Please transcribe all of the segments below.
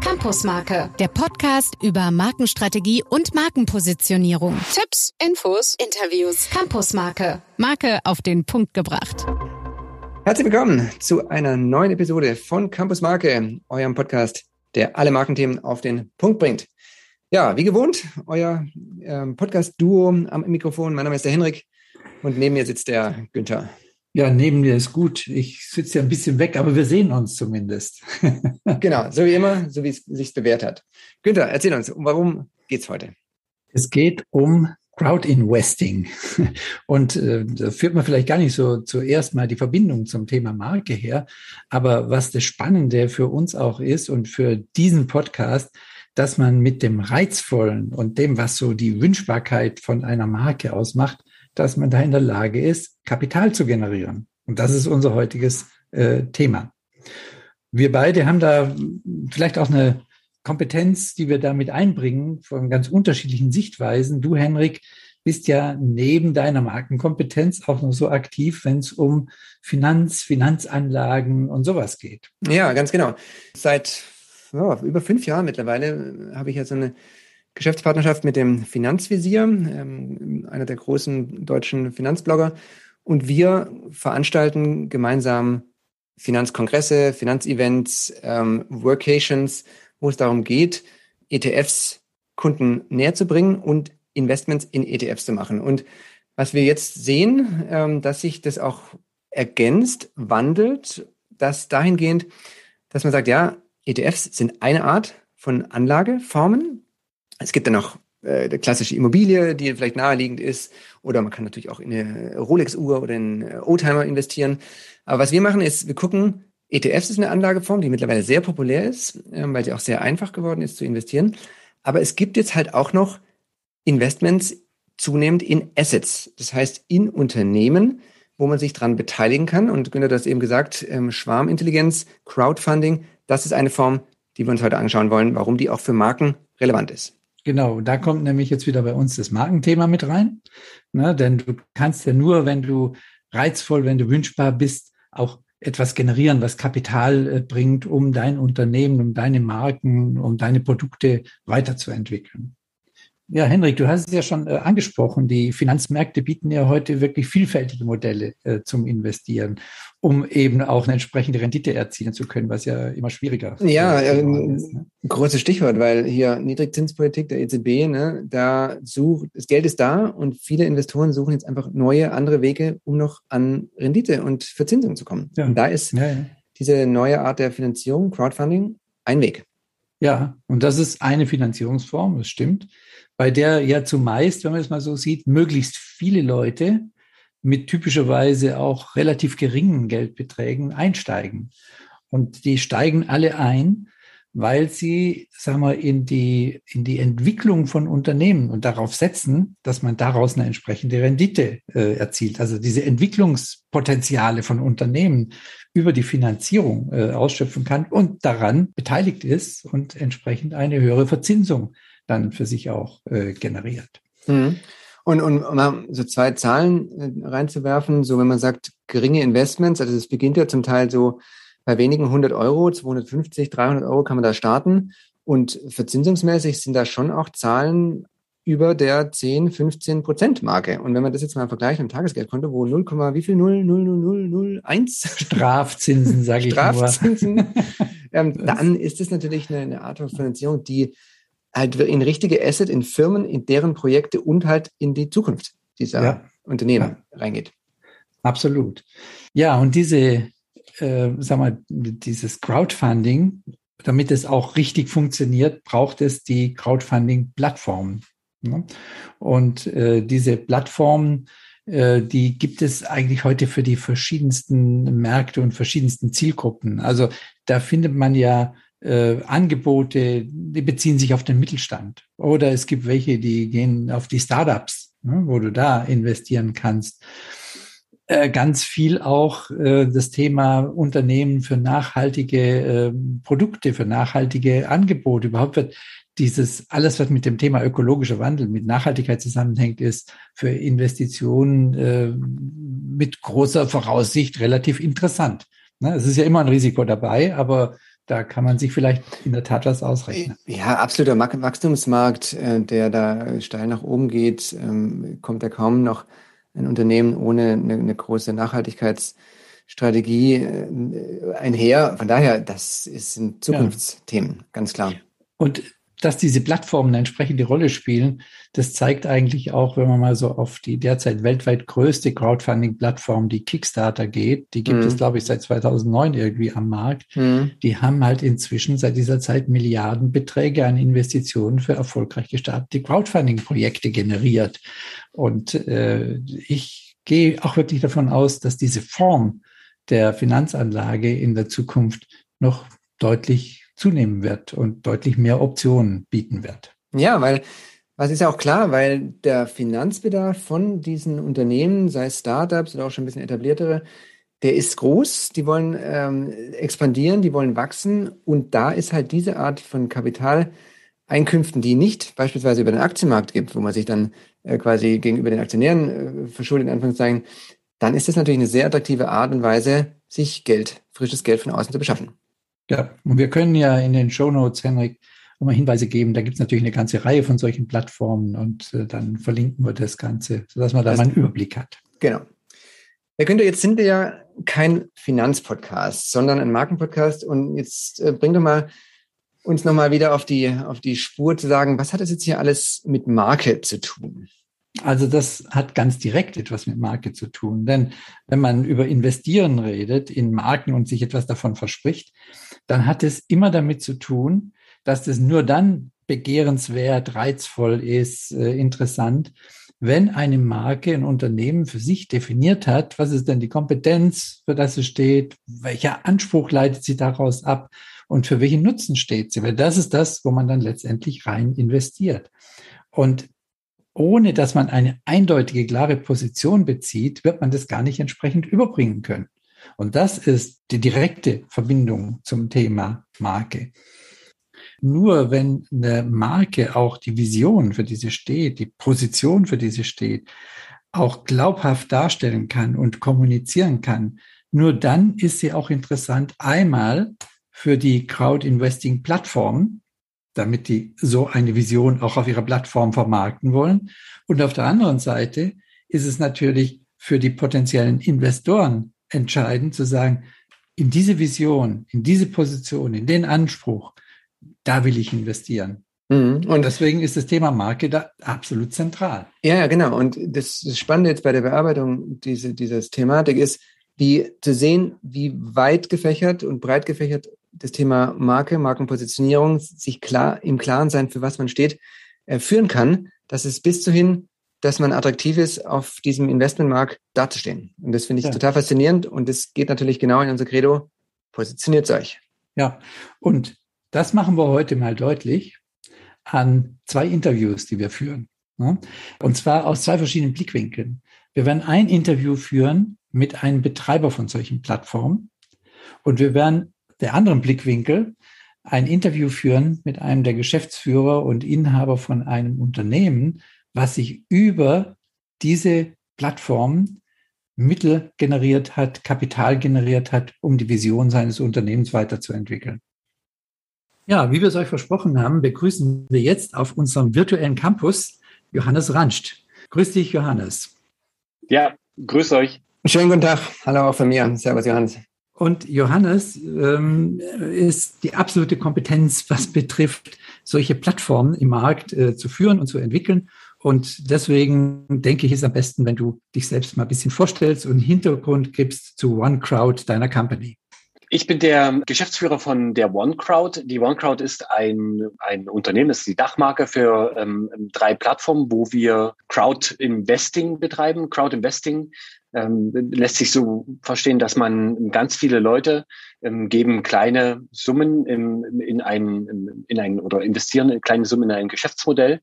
Campusmarke, der Podcast über Markenstrategie und Markenpositionierung. Tipps, Infos, Interviews. Campusmarke, Marke auf den Punkt gebracht. Herzlich willkommen zu einer neuen Episode von Campusmarke, eurem Podcast, der alle Markenthemen auf den Punkt bringt. Ja, wie gewohnt, euer ähm, Podcast-Duo am Mikrofon. Mein Name ist der Henrik und neben mir sitzt der Günther. Ja, neben mir ist gut. Ich sitze ja ein bisschen weg, aber wir sehen uns zumindest. genau, so wie immer, so wie es sich bewährt hat. Günther, erzähl uns, warum geht's heute? Es geht um Crowd-Investing. Und äh, da führt man vielleicht gar nicht so zuerst mal die Verbindung zum Thema Marke her. Aber was das Spannende für uns auch ist und für diesen Podcast, dass man mit dem Reizvollen und dem, was so die Wünschbarkeit von einer Marke ausmacht, dass man da in der Lage ist, Kapital zu generieren. Und das ist unser heutiges äh, Thema. Wir beide haben da vielleicht auch eine Kompetenz, die wir damit einbringen, von ganz unterschiedlichen Sichtweisen. Du, Henrik, bist ja neben deiner Markenkompetenz auch noch so aktiv, wenn es um Finanz, Finanzanlagen und sowas geht. Ja, ganz genau. Seit oh, über fünf Jahren mittlerweile habe ich ja so eine Geschäftspartnerschaft mit dem Finanzvisier, ähm, einer der großen deutschen Finanzblogger. Und wir veranstalten gemeinsam Finanzkongresse, Finanzevents, ähm, Workations, wo es darum geht, ETFs Kunden näher zu bringen und Investments in ETFs zu machen. Und was wir jetzt sehen, ähm, dass sich das auch ergänzt, wandelt, dass dahingehend, dass man sagt, ja, ETFs sind eine Art von Anlageformen, es gibt dann noch äh, die klassische Immobilie, die vielleicht naheliegend ist. Oder man kann natürlich auch in eine Rolex-Uhr oder in einen Oldtimer investieren. Aber was wir machen, ist, wir gucken, ETFs ist eine Anlageform, die mittlerweile sehr populär ist, äh, weil sie auch sehr einfach geworden ist zu investieren. Aber es gibt jetzt halt auch noch Investments zunehmend in Assets. Das heißt, in Unternehmen, wo man sich dran beteiligen kann. Und Günther hat das eben gesagt, ähm, Schwarmintelligenz, Crowdfunding, das ist eine Form, die wir uns heute anschauen wollen, warum die auch für Marken relevant ist. Genau, da kommt nämlich jetzt wieder bei uns das Markenthema mit rein. Ne? Denn du kannst ja nur, wenn du reizvoll, wenn du wünschbar bist, auch etwas generieren, was Kapital äh, bringt, um dein Unternehmen, um deine Marken, um deine Produkte weiterzuentwickeln. Ja, Henrik, du hast es ja schon äh, angesprochen. Die Finanzmärkte bieten ja heute wirklich vielfältige Modelle äh, zum Investieren, um eben auch eine entsprechende Rendite erzielen zu können, was ja immer schwieriger ja, äh, ist. Ne? Großes Stichwort, weil hier Niedrigzinspolitik der EZB, ne, da sucht, das Geld ist da und viele Investoren suchen jetzt einfach neue, andere Wege, um noch an Rendite und Verzinsung zu kommen. Ja. Und da ist ja, ja. diese neue Art der Finanzierung, Crowdfunding, ein Weg. Ja, und das ist eine Finanzierungsform, das stimmt bei der ja zumeist, wenn man es mal so sieht, möglichst viele Leute mit typischerweise auch relativ geringen Geldbeträgen einsteigen. Und die steigen alle ein, weil sie, sagen wir, in die, in die Entwicklung von Unternehmen und darauf setzen, dass man daraus eine entsprechende Rendite äh, erzielt. Also diese Entwicklungspotenziale von Unternehmen über die Finanzierung äh, ausschöpfen kann und daran beteiligt ist und entsprechend eine höhere Verzinsung dann für sich auch äh, generiert. Mhm. Und, und um mal so zwei Zahlen äh, reinzuwerfen, so wenn man sagt, geringe Investments, also es beginnt ja zum Teil so bei wenigen 100 Euro, 250, 300 Euro kann man da starten. Und verzinsungsmäßig sind da schon auch Zahlen über der 10, 15 Prozent Marke. Und wenn man das jetzt mal vergleicht mit dem Tagesgeldkonto, wo 0, wie viel 0, 0, 0, 0, 0, 1? Strafzinsen, sage ich Strafzinsen, ähm, dann ist es natürlich eine, eine Art von Finanzierung, die halt in richtige Asset, in Firmen, in deren Projekte und halt in die Zukunft dieser ja. Unternehmen ja. reingeht. Absolut. Ja, und diese, äh, sag mal, dieses Crowdfunding, damit es auch richtig funktioniert, braucht es die Crowdfunding-Plattformen. Ne? Und äh, diese Plattformen, äh, die gibt es eigentlich heute für die verschiedensten Märkte und verschiedensten Zielgruppen. Also da findet man ja äh, Angebote, die beziehen sich auf den Mittelstand. Oder es gibt welche, die gehen auf die Startups, ne, wo du da investieren kannst. Äh, ganz viel auch äh, das Thema Unternehmen für nachhaltige äh, Produkte, für nachhaltige Angebote. Überhaupt wird dieses, alles, was mit dem Thema ökologischer Wandel, mit Nachhaltigkeit zusammenhängt, ist für Investitionen äh, mit großer Voraussicht relativ interessant. Ne? Es ist ja immer ein Risiko dabei, aber da kann man sich vielleicht in der Tat was ausrechnen. Ja, absoluter Wachstumsmarkt, äh, der da steil nach oben geht, ähm, kommt ja kaum noch ein Unternehmen ohne eine, eine große Nachhaltigkeitsstrategie äh, einher. Von daher, das sind Zukunftsthemen, ja. ganz klar. Und dass diese Plattformen eine entsprechende Rolle spielen, das zeigt eigentlich auch, wenn man mal so auf die derzeit weltweit größte Crowdfunding-Plattform, die Kickstarter geht, die gibt mhm. es, glaube ich, seit 2009 irgendwie am Markt. Mhm. Die haben halt inzwischen seit dieser Zeit Milliardenbeträge an Investitionen für erfolgreich gestartete Crowdfunding-Projekte generiert. Und äh, ich gehe auch wirklich davon aus, dass diese Form der Finanzanlage in der Zukunft noch deutlich zunehmen wird und deutlich mehr Optionen bieten wird. Ja, weil was ist ja auch klar, weil der Finanzbedarf von diesen Unternehmen, sei es Startups oder auch schon ein bisschen etabliertere, der ist groß. Die wollen ähm, expandieren, die wollen wachsen und da ist halt diese Art von Kapitaleinkünften, die nicht beispielsweise über den Aktienmarkt gibt, wo man sich dann äh, quasi gegenüber den Aktionären äh, verschuldet, in Anführungszeichen, dann ist das natürlich eine sehr attraktive Art und Weise, sich Geld, frisches Geld von außen zu beschaffen. Ja, und wir können ja in den Show Notes, Henrik, mal Hinweise geben. Da gibt es natürlich eine ganze Reihe von solchen Plattformen und äh, dann verlinken wir das Ganze, sodass man da das mal einen Überblick hat. Genau. Herr Günther, jetzt sind wir ja kein Finanzpodcast, sondern ein Markenpodcast. Und jetzt äh, bring doch mal uns nochmal wieder auf die, auf die Spur zu sagen, was hat das jetzt hier alles mit Marke zu tun? Also das hat ganz direkt etwas mit Marke zu tun. Denn wenn man über Investieren redet in Marken und sich etwas davon verspricht, dann hat es immer damit zu tun, dass das nur dann begehrenswert, reizvoll ist, äh, interessant, wenn eine Marke, ein Unternehmen für sich definiert hat, was ist denn die Kompetenz, für das es steht, welcher Anspruch leitet sie daraus ab und für welchen Nutzen steht sie. Weil das ist das, wo man dann letztendlich rein investiert. Und ohne dass man eine eindeutige, klare Position bezieht, wird man das gar nicht entsprechend überbringen können. Und das ist die direkte Verbindung zum Thema Marke. Nur wenn eine Marke auch die Vision, für die sie steht, die Position, für die sie steht, auch glaubhaft darstellen kann und kommunizieren kann, nur dann ist sie auch interessant einmal für die Crowd-Investing-Plattformen, damit die so eine Vision auch auf ihrer Plattform vermarkten wollen. Und auf der anderen Seite ist es natürlich für die potenziellen Investoren entscheidend zu sagen, in diese Vision, in diese Position, in den Anspruch, da will ich investieren. Mhm. Und deswegen ist das Thema Marke da absolut zentral. Ja, genau. Und das, Spannende jetzt bei der Bearbeitung diese, dieses Thematik ist, wie zu sehen, wie weit gefächert und breit gefächert das Thema Marke, Markenpositionierung, sich klar im Klaren sein, für was man steht, äh, führen kann, dass es bis dahin, dass man attraktiv ist, auf diesem Investmentmarkt dazustehen. Und das finde ich ja. total faszinierend. Und das geht natürlich genau in unser Credo. Positioniert euch. Ja. Und das machen wir heute mal deutlich an zwei Interviews, die wir führen. Und zwar aus zwei verschiedenen Blickwinkeln. Wir werden ein Interview führen mit einem Betreiber von solchen Plattformen und wir werden der anderen Blickwinkel ein Interview führen mit einem der Geschäftsführer und Inhaber von einem Unternehmen, was sich über diese Plattform Mittel generiert hat, Kapital generiert hat, um die Vision seines Unternehmens weiterzuentwickeln. Ja, wie wir es euch versprochen haben, begrüßen wir jetzt auf unserem virtuellen Campus Johannes Ranscht. Grüß dich, Johannes. Ja, grüß euch. Schönen guten Tag. Hallo auch von mir. Servus, Johannes. Und Johannes ähm, ist die absolute Kompetenz, was betrifft, solche Plattformen im Markt äh, zu führen und zu entwickeln. Und deswegen denke ich, ist am besten, wenn du dich selbst mal ein bisschen vorstellst und einen Hintergrund gibst zu OneCrowd, deiner Company. Ich bin der Geschäftsführer von der OneCrowd. Die OneCrowd ist ein, ein Unternehmen, das ist die Dachmarke für ähm, drei Plattformen, wo wir Crowd Investing betreiben. Crowd Investing ähm, lässt sich so verstehen, dass man ganz viele Leute ähm, geben kleine Summen in, in ein, in ein oder investieren kleine Summen in ein Geschäftsmodell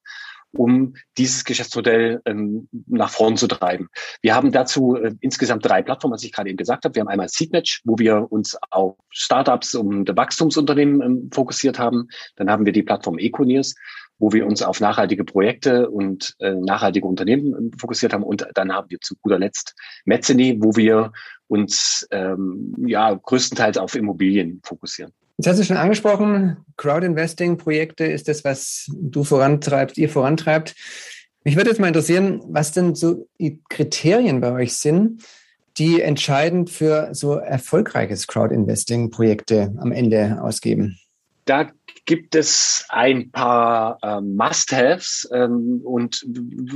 um dieses Geschäftsmodell ähm, nach vorn zu treiben. Wir haben dazu äh, insgesamt drei Plattformen, was ich gerade eben gesagt habe. Wir haben einmal Seedmatch, wo wir uns auf Startups und Wachstumsunternehmen ähm, fokussiert haben. Dann haben wir die Plattform Econiers, wo wir uns auf nachhaltige Projekte und äh, nachhaltige Unternehmen ähm, fokussiert haben. Und dann haben wir zu guter Letzt Mezzany, wo wir uns ähm, ja größtenteils auf Immobilien fokussieren. Jetzt hast du schon angesprochen, Crowd-Investing-Projekte ist das, was du vorantreibst, ihr vorantreibt. Mich würde jetzt mal interessieren, was denn so die Kriterien bei euch sind, die entscheidend für so erfolgreiches Crowd-Investing-Projekte am Ende ausgeben. Da gibt es ein paar ähm, Must-Haves ähm, und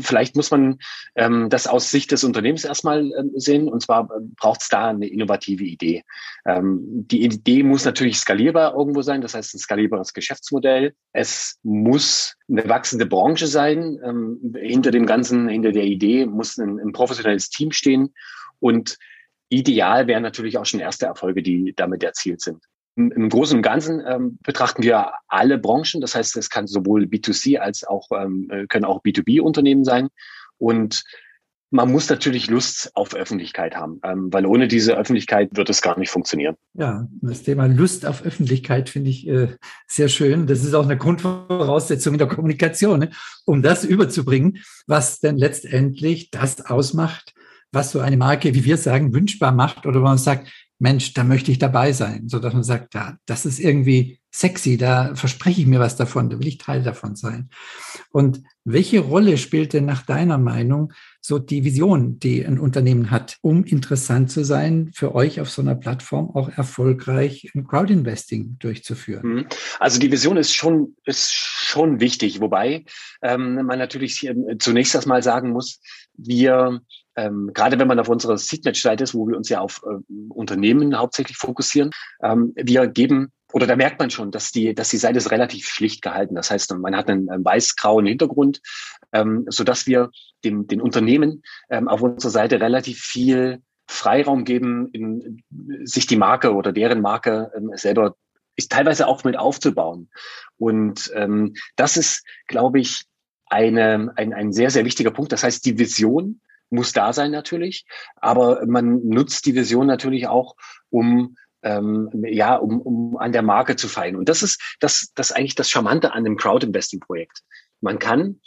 vielleicht muss man ähm, das aus Sicht des Unternehmens erstmal ähm, sehen. Und zwar äh, braucht es da eine innovative Idee. Ähm, die Idee muss natürlich skalierbar irgendwo sein, das heißt ein skalierbares Geschäftsmodell. Es muss eine wachsende Branche sein. Ähm, hinter dem Ganzen, hinter der Idee muss ein, ein professionelles Team stehen und Ideal wären natürlich auch schon erste Erfolge, die damit erzielt sind. Im Großen und Ganzen ähm, betrachten wir alle Branchen. Das heißt, es kann sowohl B2C als auch ähm, äh, können auch B2B-Unternehmen sein. Und man muss natürlich Lust auf Öffentlichkeit haben, ähm, weil ohne diese Öffentlichkeit wird es gar nicht funktionieren. Ja, das Thema Lust auf Öffentlichkeit finde ich äh, sehr schön. Das ist auch eine Grundvoraussetzung in der Kommunikation, ne? um das überzubringen, was denn letztendlich das ausmacht, was so eine Marke, wie wir sagen, wünschbar macht oder man sagt, Mensch, da möchte ich dabei sein, so dass man sagt, ja, das ist irgendwie sexy, da verspreche ich mir was davon, da will ich Teil davon sein. Und welche Rolle spielt denn nach deiner Meinung so die Vision, die ein Unternehmen hat, um interessant zu sein, für euch auf so einer Plattform auch erfolgreich ein Crowdinvesting durchzuführen? Mhm. Also die Vision ist schon, ist schon wichtig, wobei ähm, man natürlich zunächst erstmal sagen muss, wir ähm, gerade wenn man auf unserer Seedmatch-Seite ist, wo wir uns ja auf äh, Unternehmen hauptsächlich fokussieren, ähm, wir geben oder da merkt man schon, dass die, dass die Seite ist relativ schlicht gehalten. Das heißt, man hat einen, weiß-grauen Hintergrund, ähm, so dass wir den, den Unternehmen ähm, auf unserer Seite relativ viel Freiraum geben, in, sich die Marke oder deren Marke ähm, selber ist teilweise auch mit aufzubauen. Und ähm, das ist, glaube ich, eine, ein, ein sehr, sehr wichtiger Punkt. Das heißt, die Vision muss da sein natürlich, aber man nutzt die Vision natürlich auch, um ähm, ja, um, um an der Marke zu feilen. Und das ist das, das eigentlich das Charmante an dem Crowd-Investing-Projekt. Man kann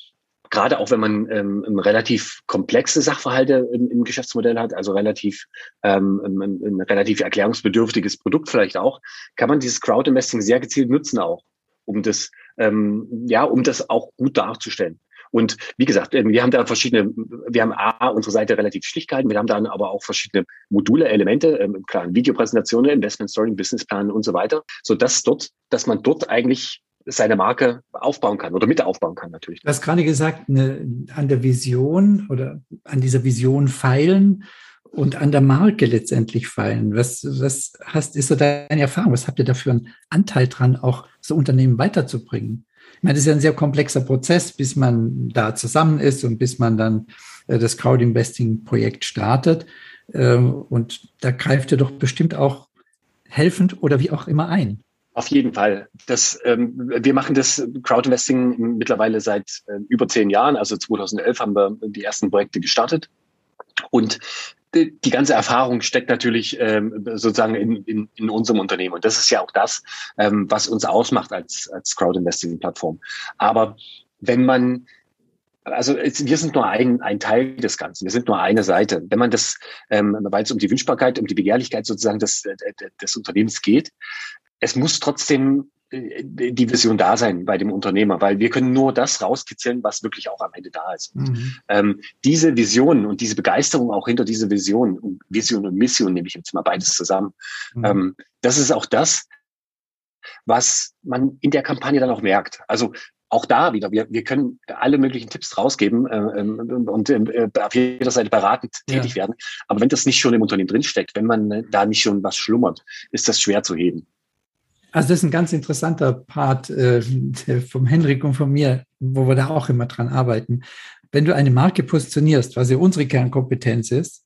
gerade auch wenn man ähm, relativ komplexe Sachverhalte im, im, Geschäftsmodell hat, also relativ ähm, ein, ein relativ erklärungsbedürftiges Produkt vielleicht auch, kann man dieses Crowd-Investing sehr gezielt nutzen auch, um das ähm, ja, um das auch gut darzustellen. Und wie gesagt, ähm, wir haben da verschiedene, wir haben A, unsere Seite relativ schlicht gehalten, wir haben dann aber auch verschiedene Module, Elemente, ähm, klar, Videopräsentationen, Investment Story, Businessplan und so weiter, so dass dort, dass man dort eigentlich seine Marke aufbauen kann oder mit aufbauen kann natürlich. Du hast gerade gesagt, eine, an der Vision oder an dieser Vision feilen und an der Marke letztendlich feilen. Was, was hast, ist so deine Erfahrung? Was habt ihr da für einen Anteil dran, auch so Unternehmen weiterzubringen? Ich meine, das ist ja ein sehr komplexer Prozess, bis man da zusammen ist und bis man dann äh, das Crowd-Investing-Projekt startet. Ähm, und da greift ihr doch bestimmt auch helfend oder wie auch immer ein. Auf jeden Fall. Das, ähm, wir machen das Crowdinvesting mittlerweile seit äh, über zehn Jahren. Also 2011 haben wir die ersten Projekte gestartet. Und die ganze Erfahrung steckt natürlich ähm, sozusagen in, in, in unserem Unternehmen. Und das ist ja auch das, ähm, was uns ausmacht als, als Crowd-Investing-Plattform. Aber wenn man also wir sind nur ein, ein Teil des Ganzen. Wir sind nur eine Seite. Wenn man das, ähm, weil es um die Wünschbarkeit, um die Begehrlichkeit sozusagen des, des Unternehmens geht, es muss trotzdem äh, die Vision da sein bei dem Unternehmer, weil wir können nur das rauskitzeln, was wirklich auch am Ende da ist. Mhm. Ähm, diese Vision und diese Begeisterung auch hinter dieser Vision, Vision und Mission nehme ich jetzt mal beides zusammen, mhm. ähm, das ist auch das, was man in der Kampagne dann auch merkt. Also auch da wieder, wir, wir können alle möglichen Tipps rausgeben äh, ähm, und äh, auf jeder Seite beratend tätig ja. werden. Aber wenn das nicht schon im Unternehmen drinsteckt, wenn man äh, da nicht schon was schlummert, ist das schwer zu heben. Also das ist ein ganz interessanter Part äh, vom Henrik und von mir, wo wir da auch immer dran arbeiten. Wenn du eine Marke positionierst, was ja unsere Kernkompetenz ist,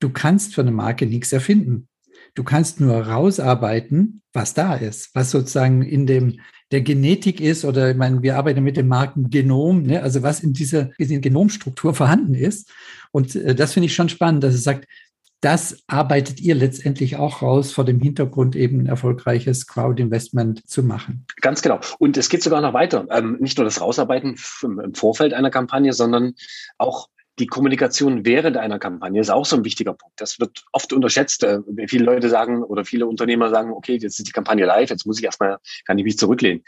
du kannst für eine Marke nichts erfinden. Du kannst nur rausarbeiten, was da ist, was sozusagen in dem der Genetik ist oder ich meine, wir arbeiten mit dem Markengenom, ne? also was in dieser, in Genomstruktur vorhanden ist. Und äh, das finde ich schon spannend, dass es sagt, das arbeitet ihr letztendlich auch raus, vor dem Hintergrund eben ein erfolgreiches Crowd-Investment zu machen. Ganz genau. Und es geht sogar noch weiter. Ähm, nicht nur das Rausarbeiten im Vorfeld einer Kampagne, sondern auch die Kommunikation während einer Kampagne ist auch so ein wichtiger Punkt. Das wird oft unterschätzt. Äh, viele Leute sagen oder viele Unternehmer sagen, okay, jetzt ist die Kampagne live, jetzt muss ich erstmal, kann ich mich zurücklehnen.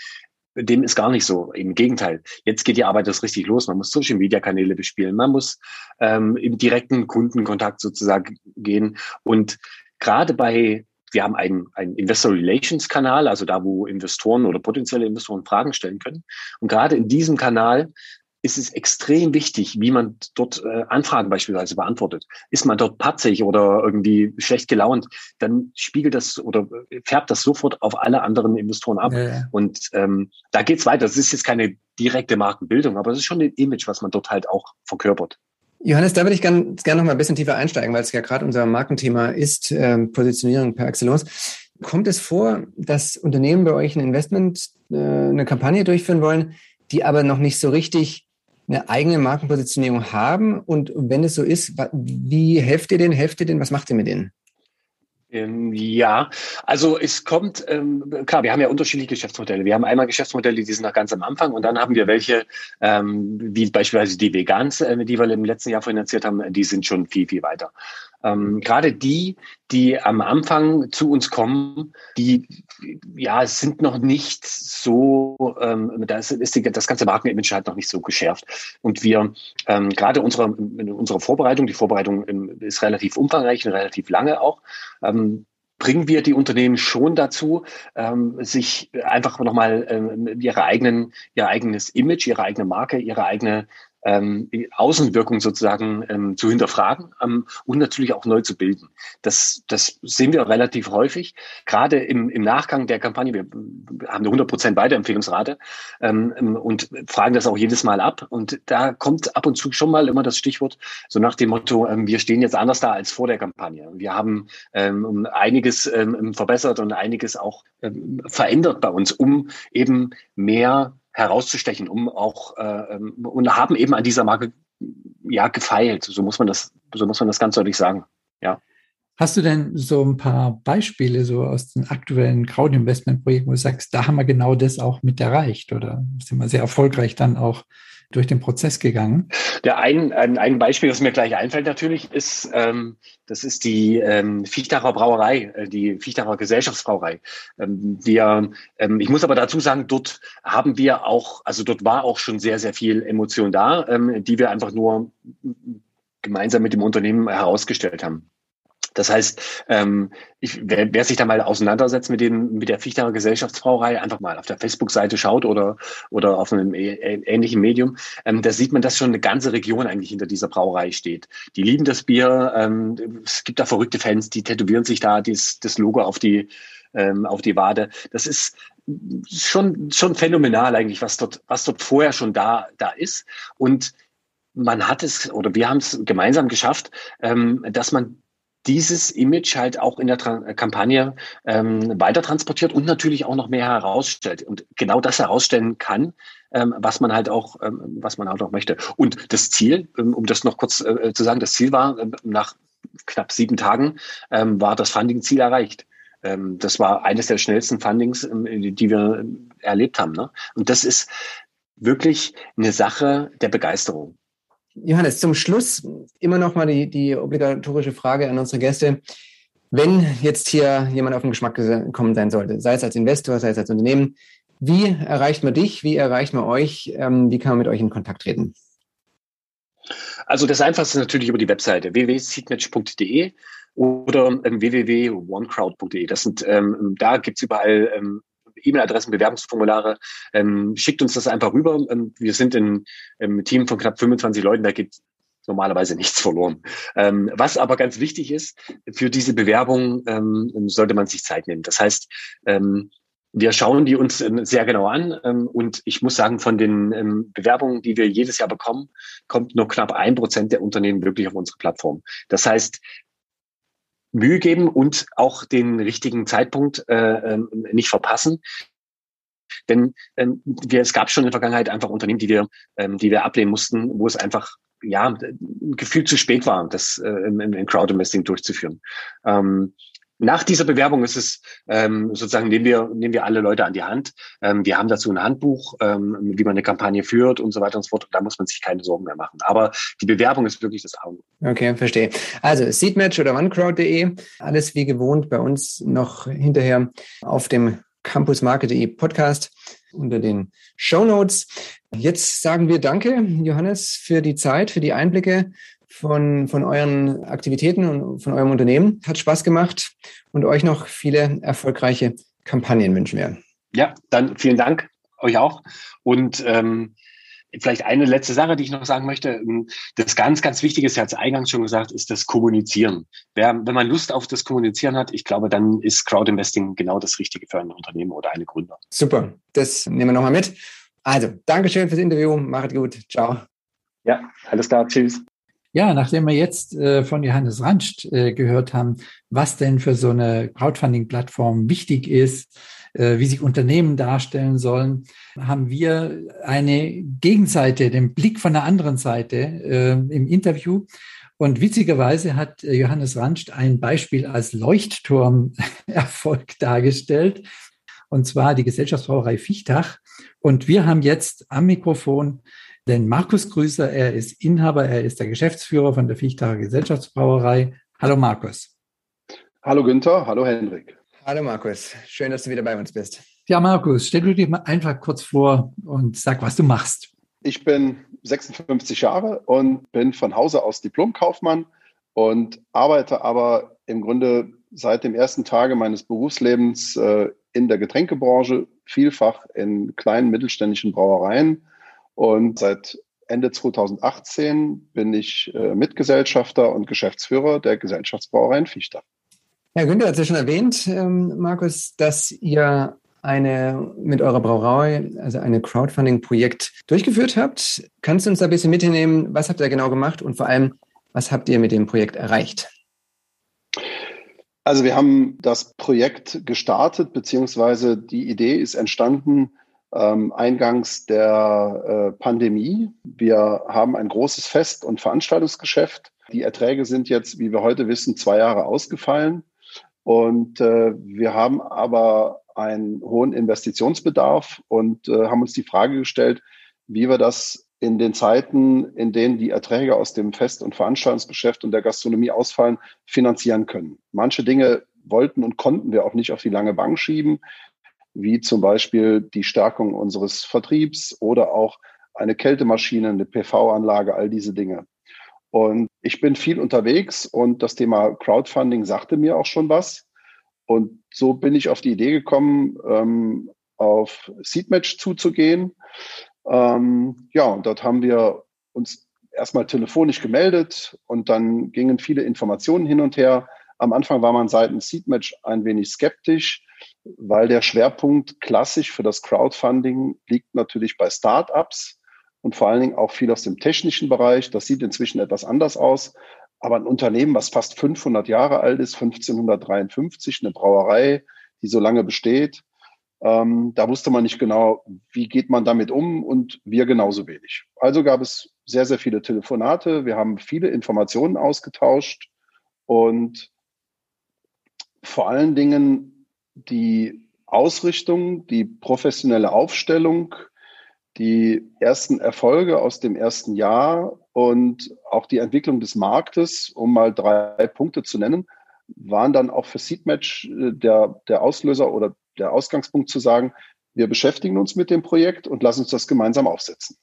Dem ist gar nicht so. Im Gegenteil. Jetzt geht die Arbeit das richtig los. Man muss Social Media Kanäle bespielen. Man muss ähm, im direkten Kundenkontakt sozusagen gehen. Und gerade bei wir haben einen, einen Investor Relations Kanal, also da, wo Investoren oder potenzielle Investoren Fragen stellen können. Und gerade in diesem Kanal ist es extrem wichtig, wie man dort äh, Anfragen beispielsweise beantwortet. Ist man dort patzig oder irgendwie schlecht gelaunt, dann spiegelt das oder färbt das sofort auf alle anderen Investoren ab. Ja, ja. Und ähm, da geht's weiter. Das ist jetzt keine direkte Markenbildung, aber es ist schon ein Image, was man dort halt auch verkörpert. Johannes, da würde ich gerne gern noch mal ein bisschen tiefer einsteigen, weil es ja gerade unser Markenthema ist, äh, Positionierung per Excellence. Kommt es vor, dass Unternehmen bei euch ein Investment, äh, eine Kampagne durchführen wollen, die aber noch nicht so richtig eine eigene Markenpositionierung haben? Und wenn es so ist, wie helft ihr denen? Helft ihr denen? Was macht ihr mit denen? Ähm, ja, also es kommt, ähm, klar, wir haben ja unterschiedliche Geschäftsmodelle. Wir haben einmal Geschäftsmodelle, die sind noch ganz am Anfang und dann haben wir welche, ähm, wie beispielsweise die Vegans, äh, die wir im letzten Jahr finanziert haben, die sind schon viel, viel weiter. Ähm, Gerade die, die am Anfang zu uns kommen, die ja sind noch nicht so, ähm, das ist die, das ganze Markenimage halt noch nicht so geschärft. Und wir ähm, gerade unsere, unsere Vorbereitung, die Vorbereitung ist relativ umfangreich und relativ lange auch. Ähm, bringen wir die Unternehmen schon dazu, ähm, sich einfach nochmal ähm, ihre eigenen, ihr eigenes Image, ihre eigene Marke, ihre eigene ähm, Außenwirkung sozusagen ähm, zu hinterfragen ähm, und natürlich auch neu zu bilden. Das, das sehen wir relativ häufig, gerade im, im Nachgang der Kampagne. Wir haben eine 100% Weiterempfehlungsrate ähm, und fragen das auch jedes Mal ab. Und da kommt ab und zu schon mal immer das Stichwort, so nach dem Motto, ähm, wir stehen jetzt anders da als vor der Kampagne. Wir haben ähm, einiges ähm, verbessert und einiges auch ähm, verändert bei uns, um eben mehr herauszustechen, um auch äh, ähm, und haben eben an dieser Marke ja gefeilt. So muss man das, so muss man das ganz deutlich sagen. Ja. Hast du denn so ein paar Beispiele so aus den aktuellen Crowd-Investment-Projekten, wo du sagst, da haben wir genau das auch mit erreicht oder sind wir sehr erfolgreich dann auch durch den Prozess gegangen? Der ein, ein, ein Beispiel, das mir gleich einfällt natürlich, ist, ähm, das ist die ähm, Fichtacher Brauerei, äh, die Fichtacher Gesellschaftsbrauerei. Ähm, wir, ähm, ich muss aber dazu sagen, dort haben wir auch, also dort war auch schon sehr, sehr viel Emotion da, ähm, die wir einfach nur gemeinsam mit dem Unternehmen herausgestellt haben. Das heißt, ähm, ich, wer, wer sich da mal auseinandersetzt mit dem mit der Fichtarer Gesellschaftsbrauerei, einfach mal auf der Facebook-Seite schaut oder oder auf einem ähnlichen Medium, ähm, da sieht man, dass schon eine ganze Region eigentlich hinter dieser Brauerei steht. Die lieben das Bier. Ähm, es gibt da verrückte Fans, die tätowieren sich da das, das Logo auf die ähm, auf die Wade. Das ist schon schon phänomenal eigentlich, was dort was dort vorher schon da da ist und man hat es oder wir haben es gemeinsam geschafft, ähm, dass man dieses Image halt auch in der Tra äh, Kampagne ähm, weiter transportiert und natürlich auch noch mehr herausstellt und genau das herausstellen kann, ähm, was man halt auch, ähm, was man halt auch möchte. Und das Ziel, ähm, um das noch kurz äh, äh, zu sagen, das Ziel war äh, nach knapp sieben Tagen ähm, war das Funding-Ziel erreicht. Ähm, das war eines der schnellsten Fundings, die wir erlebt haben. Ne? Und das ist wirklich eine Sache der Begeisterung. Johannes, zum Schluss immer noch mal die, die obligatorische Frage an unsere Gäste. Wenn jetzt hier jemand auf den Geschmack gekommen sein sollte, sei es als Investor, sei es als Unternehmen, wie erreicht man dich? Wie erreicht man euch? Ähm, wie kann man mit euch in Kontakt treten? Also das Einfachste ist natürlich über die Webseite www.seedmatch.de oder ähm, www.onecrowd.de. Das sind, ähm, da gibt's überall ähm, E-Mail-Adressen, Bewerbungsformulare. Ähm, schickt uns das einfach rüber. Ähm, wir sind in, im Team von knapp 25 Leuten, da geht normalerweise nichts verloren. Ähm, was aber ganz wichtig ist, für diese Bewerbung ähm, sollte man sich Zeit nehmen. Das heißt, ähm, wir schauen die uns ähm, sehr genau an ähm, und ich muss sagen, von den Bewerbungen, die wir jedes Jahr bekommen, kommt nur knapp ein Prozent der Unternehmen wirklich auf unsere Plattform. Das heißt, Mühe geben und auch den richtigen Zeitpunkt äh, ähm, nicht verpassen. Denn ähm, wir, es gab schon in der Vergangenheit einfach Unternehmen, die wir, ähm, die wir ablehnen mussten, wo es einfach ja gefühlt zu spät war, das äh, im, im Crowd Investing durchzuführen. Ähm, Nach dieser Bewerbung ist es ähm, sozusagen, nehmen wir, nehmen wir alle Leute an die Hand. Ähm, wir haben dazu ein Handbuch, ähm, wie man eine Kampagne führt und so weiter und so fort. Da muss man sich keine Sorgen mehr machen. Aber die Bewerbung ist wirklich das Auge. Okay, verstehe. Also Seedmatch oder onecrowd.de, alles wie gewohnt bei uns noch hinterher auf dem campusmarket.de Podcast unter den Show Notes. Jetzt sagen wir Danke, Johannes, für die Zeit, für die Einblicke von, von euren Aktivitäten und von eurem Unternehmen. Hat Spaß gemacht und euch noch viele erfolgreiche Kampagnen wünschen wir. Ja, dann vielen Dank euch auch. Und ähm, vielleicht eine letzte Sache, die ich noch sagen möchte. Ähm, das ganz, ganz Wichtige ist, ja als eingangs schon gesagt, ist das Kommunizieren. Wer, wenn man Lust auf das Kommunizieren hat, ich glaube, dann ist Crowdinvesting genau das Richtige für ein Unternehmen oder eine Gründer. Super, das nehmen wir nochmal mit. Also, Dankeschön fürs Interview. Macht gut. Ciao. Ja, alles klar. Tschüss. Ja, nachdem wir jetzt äh, von Johannes Ranscht äh, gehört haben, was denn für so eine Crowdfunding-Plattform wichtig ist, äh, wie sich Unternehmen darstellen sollen, haben wir eine Gegenseite, den Blick von der anderen Seite äh, im Interview. Und witzigerweise hat Johannes Ranscht ein Beispiel als Leuchtturm-Erfolg dargestellt, und zwar die Gesellschaftsbrauerei Fichtach. Und wir haben jetzt am Mikrofon den Markus Grüßer. Er ist Inhaber, er ist der Geschäftsführer von der Fichtacher Gesellschaftsbrauerei. Hallo Markus. Hallo Günther, hallo Hendrik. Hallo Markus, schön, dass du wieder bei uns bist. Ja, Markus, stell du dir mal einfach kurz vor und sag, was du machst. Ich bin 56 Jahre und bin von Hause aus Diplomkaufmann und arbeite aber im Grunde seit dem ersten Tage meines Berufslebens äh, in der Getränkebranche, vielfach in kleinen mittelständischen Brauereien und seit Ende 2018 bin ich äh, Mitgesellschafter und Geschäftsführer der Gesellschaftsbrauerei Fichter. Herr Günther hat es ja schon erwähnt, ähm, Markus, dass ihr eine mit eurer Brauerei, also eine Crowdfunding-Projekt durchgeführt habt. Kannst du uns da ein bisschen mitnehmen? Was habt ihr genau gemacht und vor allem, was habt ihr mit dem Projekt erreicht? Also wir haben das Projekt gestartet, beziehungsweise die Idee ist entstanden ähm, eingangs der äh, Pandemie. Wir haben ein großes Fest- und Veranstaltungsgeschäft. Die Erträge sind jetzt, wie wir heute wissen, zwei Jahre ausgefallen. Und äh, wir haben aber einen hohen Investitionsbedarf und äh, haben uns die Frage gestellt, wie wir das in den Zeiten, in denen die Erträge aus dem Fest- und Veranstaltungsgeschäft und der Gastronomie ausfallen, finanzieren können. Manche Dinge wollten und konnten wir auch nicht auf die lange Bank schieben wie zum Beispiel die Stärkung unseres Vertriebs oder auch eine Kältemaschine, eine PV-Anlage, all diese Dinge. Und ich bin viel unterwegs und das Thema Crowdfunding sagte mir auch schon was. Und so bin ich auf die Idee gekommen, ähm, auf Seedmatch zuzugehen. Ähm, ja, und dort haben wir uns erstmal telefonisch gemeldet und dann gingen viele Informationen hin und her. Am Anfang war man seitens Seedmatch ein wenig skeptisch weil der Schwerpunkt klassisch für das Crowdfunding liegt natürlich bei Startups und vor allen Dingen auch viel aus dem technischen Bereich. Das sieht inzwischen etwas anders aus. Aber ein Unternehmen, was fast 500 Jahre alt ist, 1553, eine Brauerei, die so lange besteht, ähm, da wusste man nicht genau, wie geht man damit um und wir genauso wenig. Also gab es sehr, sehr viele Telefonate. Wir haben viele Informationen ausgetauscht und vor allen Dingen die Ausrichtung, die professionelle Aufstellung, die ersten Erfolge aus dem ersten Jahr und auch die Entwicklung des Marktes, um mal drei Punkte zu nennen, waren dann auch für Seedmatch äh, der, der Auslöser oder der Ausgangspunkt zu sagen, wir beschäftigen uns mit dem Projekt und lassen uns das gemeinsam aufsetzen.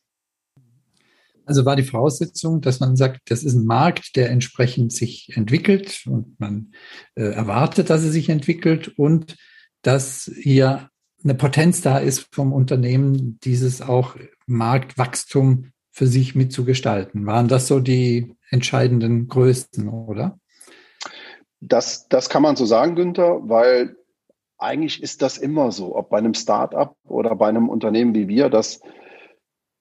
Also war die Voraussetzung, dass man sagt, das ist ein Markt, der entsprechend sich entwickelt und man äh, erwartet, dass er sich entwickelt und dass hier eine Potenz da ist vom Unternehmen, dieses auch Marktwachstum für sich mitzugestalten. Waren das so die entscheidenden Größen, oder? Das, das kann man so sagen, Günther, weil eigentlich ist das immer so, ob bei einem Start-up oder bei einem Unternehmen wie wir, das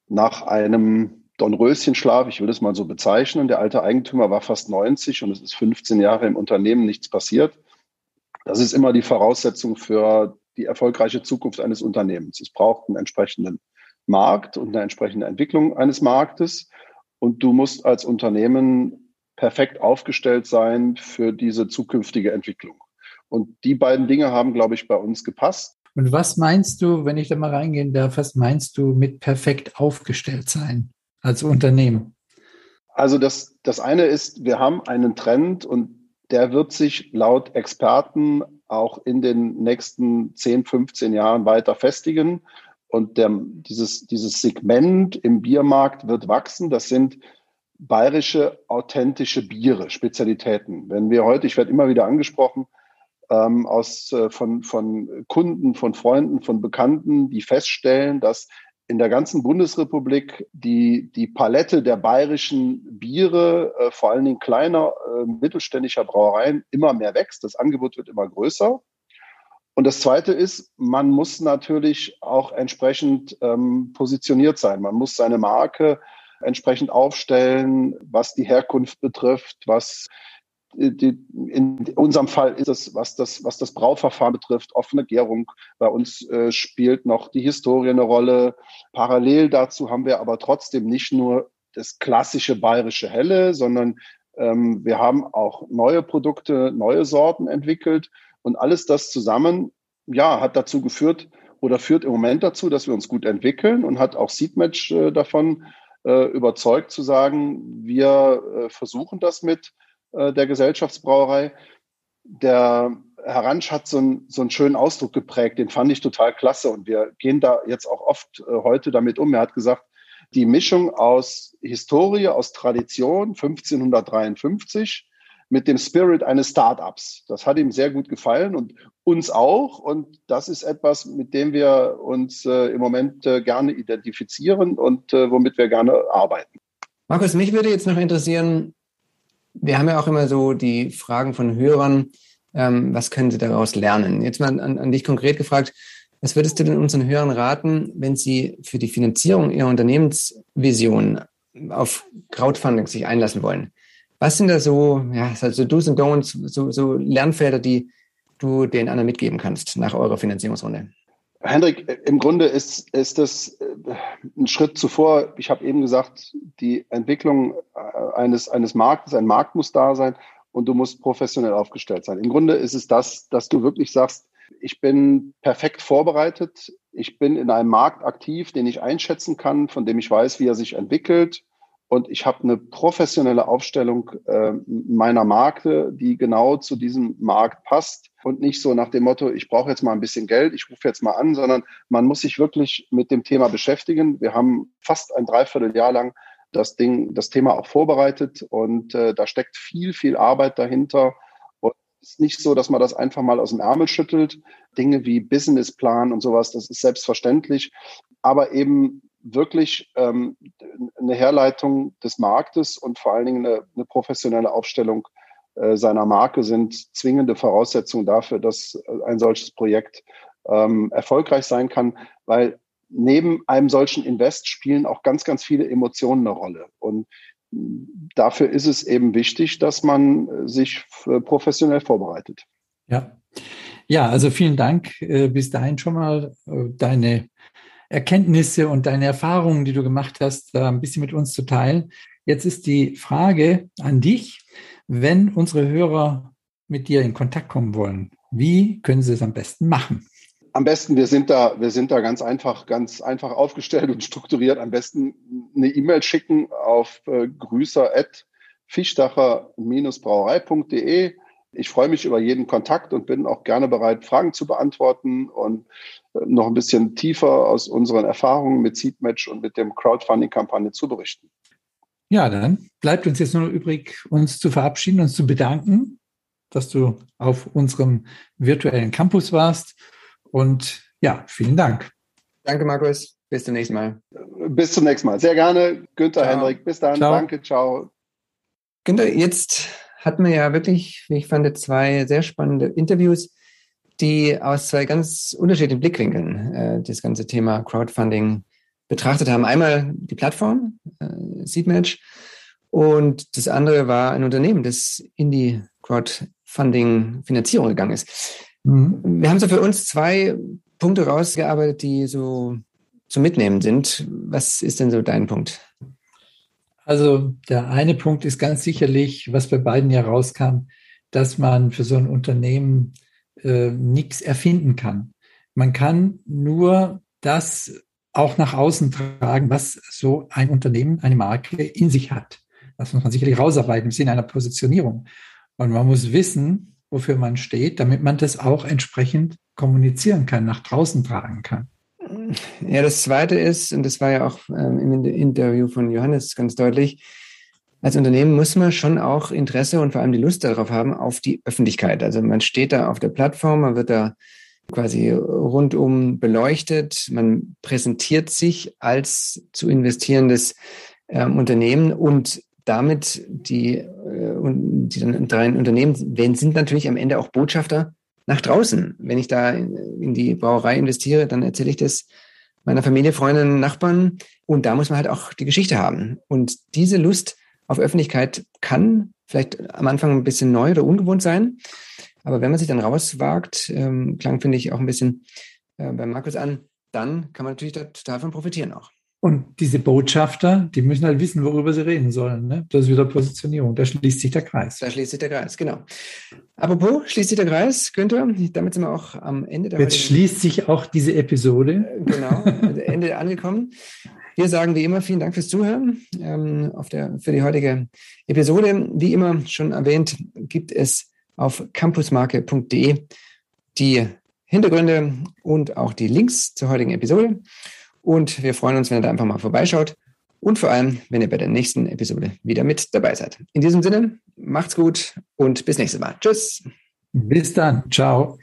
nach einem Dornröschenschlaf, ich will das mal so bezeichnen, der alte Eigentümer war fast 90 und es ist 15 Jahre im Unternehmen nichts passiert. Das ist immer die Voraussetzung für die erfolgreiche Zukunft eines Unternehmens. Es braucht einen entsprechenden Markt und eine entsprechende Entwicklung eines Marktes. Und du musst als Unternehmen perfekt aufgestellt sein für diese zukünftige Entwicklung. Und die beiden Dinge haben, glaube ich, bei uns gepasst. Und was meinst du, wenn ich da mal reingehen darf, was meinst du mit perfekt aufgestellt sein als Unternehmen? Also das, das eine ist, wir haben einen Trend und der wird sich laut Experten auch in den nächsten 10, 15 Jahren weiter festigen. Und der, dieses, dieses Segment im Biermarkt wird wachsen. Das sind bayerische authentische Biere, Spezialitäten. Wenn wir heute, ich werde immer wieder angesprochen, ähm, aus, äh, von, von Kunden, von Freunden, von Bekannten, die feststellen, dass in der ganzen Bundesrepublik die, die Palette der bayerischen Biere, äh, vor allen Dingen kleiner äh, mittelständischer Brauereien, immer mehr wächst. Das Angebot wird immer größer. Und das Zweite ist, man muss natürlich auch entsprechend ähm, positioniert sein. Man muss seine Marke entsprechend aufstellen, was die Herkunft betrifft, was in unserem Fall ist es, was das, was das Brauverfahren betrifft, offene Gärung. Bei uns äh, spielt noch die Historie eine Rolle. Parallel dazu haben wir aber trotzdem nicht nur das klassische bayerische Helle, sondern ähm, wir haben auch neue Produkte, neue Sorten entwickelt. Und alles das zusammen, ja, hat dazu geführt oder führt im Moment dazu, dass wir uns gut entwickeln und hat auch Seedmatch äh, davon äh, überzeugt zu sagen, wir äh, versuchen das mit äh, der Gesellschaftsbrauerei. Der Herr Ransch hat so, ein, so einen schönen Ausdruck geprägt, den fand ich total klasse und wir gehen da jetzt auch oft äh, heute damit um. Er hat gesagt, die Mischung aus Historie, aus Tradition 1553 mit dem Spirit eines Startups. Das hat ihm sehr gut gefallen und uns auch. Und das ist etwas, mit dem wir uns äh, im Moment äh, gerne identifizieren und äh, womit wir gerne arbeiten. Markus, mich würde jetzt noch interessieren, wir haben ja auch immer so die Fragen von Hörern, ähm, was können sie daraus lernen? Jetzt mal an, an dich konkret gefragt, was würdest du denn unseren Hörern raten, wenn sie für die Finanzierung ihrer Unternehmensvision auf Crowdfunding sich einlassen wollen? Was sind da so, ja, also Do's und Don'ts, so, so Lernfelder, die du den anderen mitgeben kannst nach eurer Finanzierungsrunde? Hendrik, im Grunde ist, ist das äh, ein Schritt zuvor. Ich habe eben gesagt, die Entwicklung äh, eines, eines Marktes, ein Markt muss da sein und du musst professionell aufgestellt sein. Im Grunde ist es das, dass du wirklich sagst, ich bin perfekt vorbereitet, ich bin in einem Markt aktiv, den ich einschätzen kann, von dem ich weiß, wie er sich entwickelt und ich habe eine professionelle Aufstellung äh, meiner Marke, die genau zu diesem Markt passt und nicht so nach dem Motto, ich brauche jetzt mal ein bisschen Geld, ich rufe jetzt mal an, sondern man muss sich wirklich mit dem Thema beschäftigen. Wir haben fast ein Dreivierteljahr lang das Ding, das Thema auch vorbereitet und äh, da steckt viel, viel Arbeit dahinter. Und es ist nicht so, dass man das einfach mal aus dem Ärmel schüttelt. Dinge wie Businessplan und sowas, das ist selbstverständlich. Aber eben wirklich ähm, eine Herleitung des Marktes und vor allen Dingen eine, eine professionelle Aufstellung äh, seiner Marke sind zwingende Voraussetzungen dafür, dass äh, ein solches Projekt ähm, erfolgreich sein kann, weil neben einem solchen Invest spielen auch ganz, ganz viele Emotionen eine Rolle. Und dafür ist es eben wichtig, dass man äh, sich professionell vorbereitet. Ja. Ja, also vielen Dank äh, bis dahin schon mal äh, deine Erkenntnisse und deine Erfahrungen, die du gemacht hast, ein bisschen mit uns zu teilen. Jetzt ist die Frage an dich, wenn unsere Hörer mit dir in Kontakt kommen wollen, wie können sie es am besten machen? Am besten, wir sind da, wir sind da ganz einfach, ganz einfach aufgestellt und strukturiert. Am besten eine E-Mail schicken auf äh, grüßer fischdacher-brauerei.de. Ich freue mich über jeden Kontakt und bin auch gerne bereit, Fragen zu beantworten und äh, noch ein bisschen tiefer aus unseren Erfahrungen mit Seedmatch und mit dem Crowdfunding-Kampagne zu berichten. Ja, dann bleibt uns jetzt nur übrig, uns zu verabschieden, uns zu bedanken, dass du auf unserem virtuellen Campus warst. Und ja, vielen Dank. Danke, Markus. Bis zum nächsten Mal. Bis zum nächsten Mal. Sehr gerne. Günther, ciao. Hendrik. Bis dann. Ciao. Danke. Ciao. Günther, jetzt hatten wir ja wirklich, wie ich fand, zwei sehr spannende Interviews, die aus zwei ganz unterschiedlichen Blickwinkeln äh, das ganze Thema Crowdfunding betrachtet haben. Einmal die Plattform, äh, Seedmatch, und das andere war ein Unternehmen, das in die Crowdfunding-Finanzierung gegangen ist. Mhm. Wir haben so für uns zwei Punkte rausgearbeitet, die so zum Mitnehmen sind. Was ist denn so dein Punkt? Also der eine Punkt ist ganz sicherlich, was bei beiden ja rauskam, dass man für so ein Unternehmen äh, nichts erfinden kann. Man kann nur das auch nach außen tragen, was so ein Unternehmen, eine Marke in sich hat. Das muss man sicherlich rausarbeiten im Sinne einer Positionierung. Und man muss wissen, wofür man steht, damit man das auch entsprechend kommunizieren kann, nach draußen tragen kann. Ja, das Zweite ist, und das war ja auch ähm, im Interview von Johannes ganz deutlich, als Unternehmen muss man schon auch Interesse und vor allem die Lust darauf haben, auf die Öffentlichkeit. Also man steht da auf der Plattform, man wird da quasi rundum beleuchtet, man präsentiert sich als zu investierendes ähm, Unternehmen und damit die, äh, die drei Unternehmen sind natürlich am Ende auch Botschafter nach draußen. Wenn ich da in die Brauerei investiere, dann erzähle ich das meiner Familie, Freunden, Nachbarn. Und da muss man halt auch die Geschichte haben. Und diese Lust auf Öffentlichkeit kann vielleicht am Anfang ein bisschen neu oder ungewohnt sein. Aber wenn man sich dann rauswagt, ähm, klang, finde ich, auch ein bisschen äh, bei Markus an, dann kann man natürlich da total von profitieren auch. Und diese Botschafter, die müssen halt wissen, worüber sie reden sollen. Ne? Das ist wieder Positionierung. Da schließt sich der Kreis. Da schließt sich der Kreis, genau. Apropos, schließt sich der Kreis, Günther, damit sind wir auch am Ende der Jetzt schließt sich auch diese Episode. Äh, genau, Ende angekommen. Wir sagen wie immer vielen Dank fürs Zuhören ähm, auf der, für die heutige Episode. Wie immer schon erwähnt, gibt es auf campusmarke.de die Hintergründe und auch die Links zur heutigen Episode. Und wir freuen uns, wenn ihr da einfach mal vorbeischaut und vor allem, wenn ihr bei der nächsten Episode wieder mit dabei seid. In diesem Sinne, macht's gut und bis nächstes Mal. Tschüss. Bis dann. Ciao.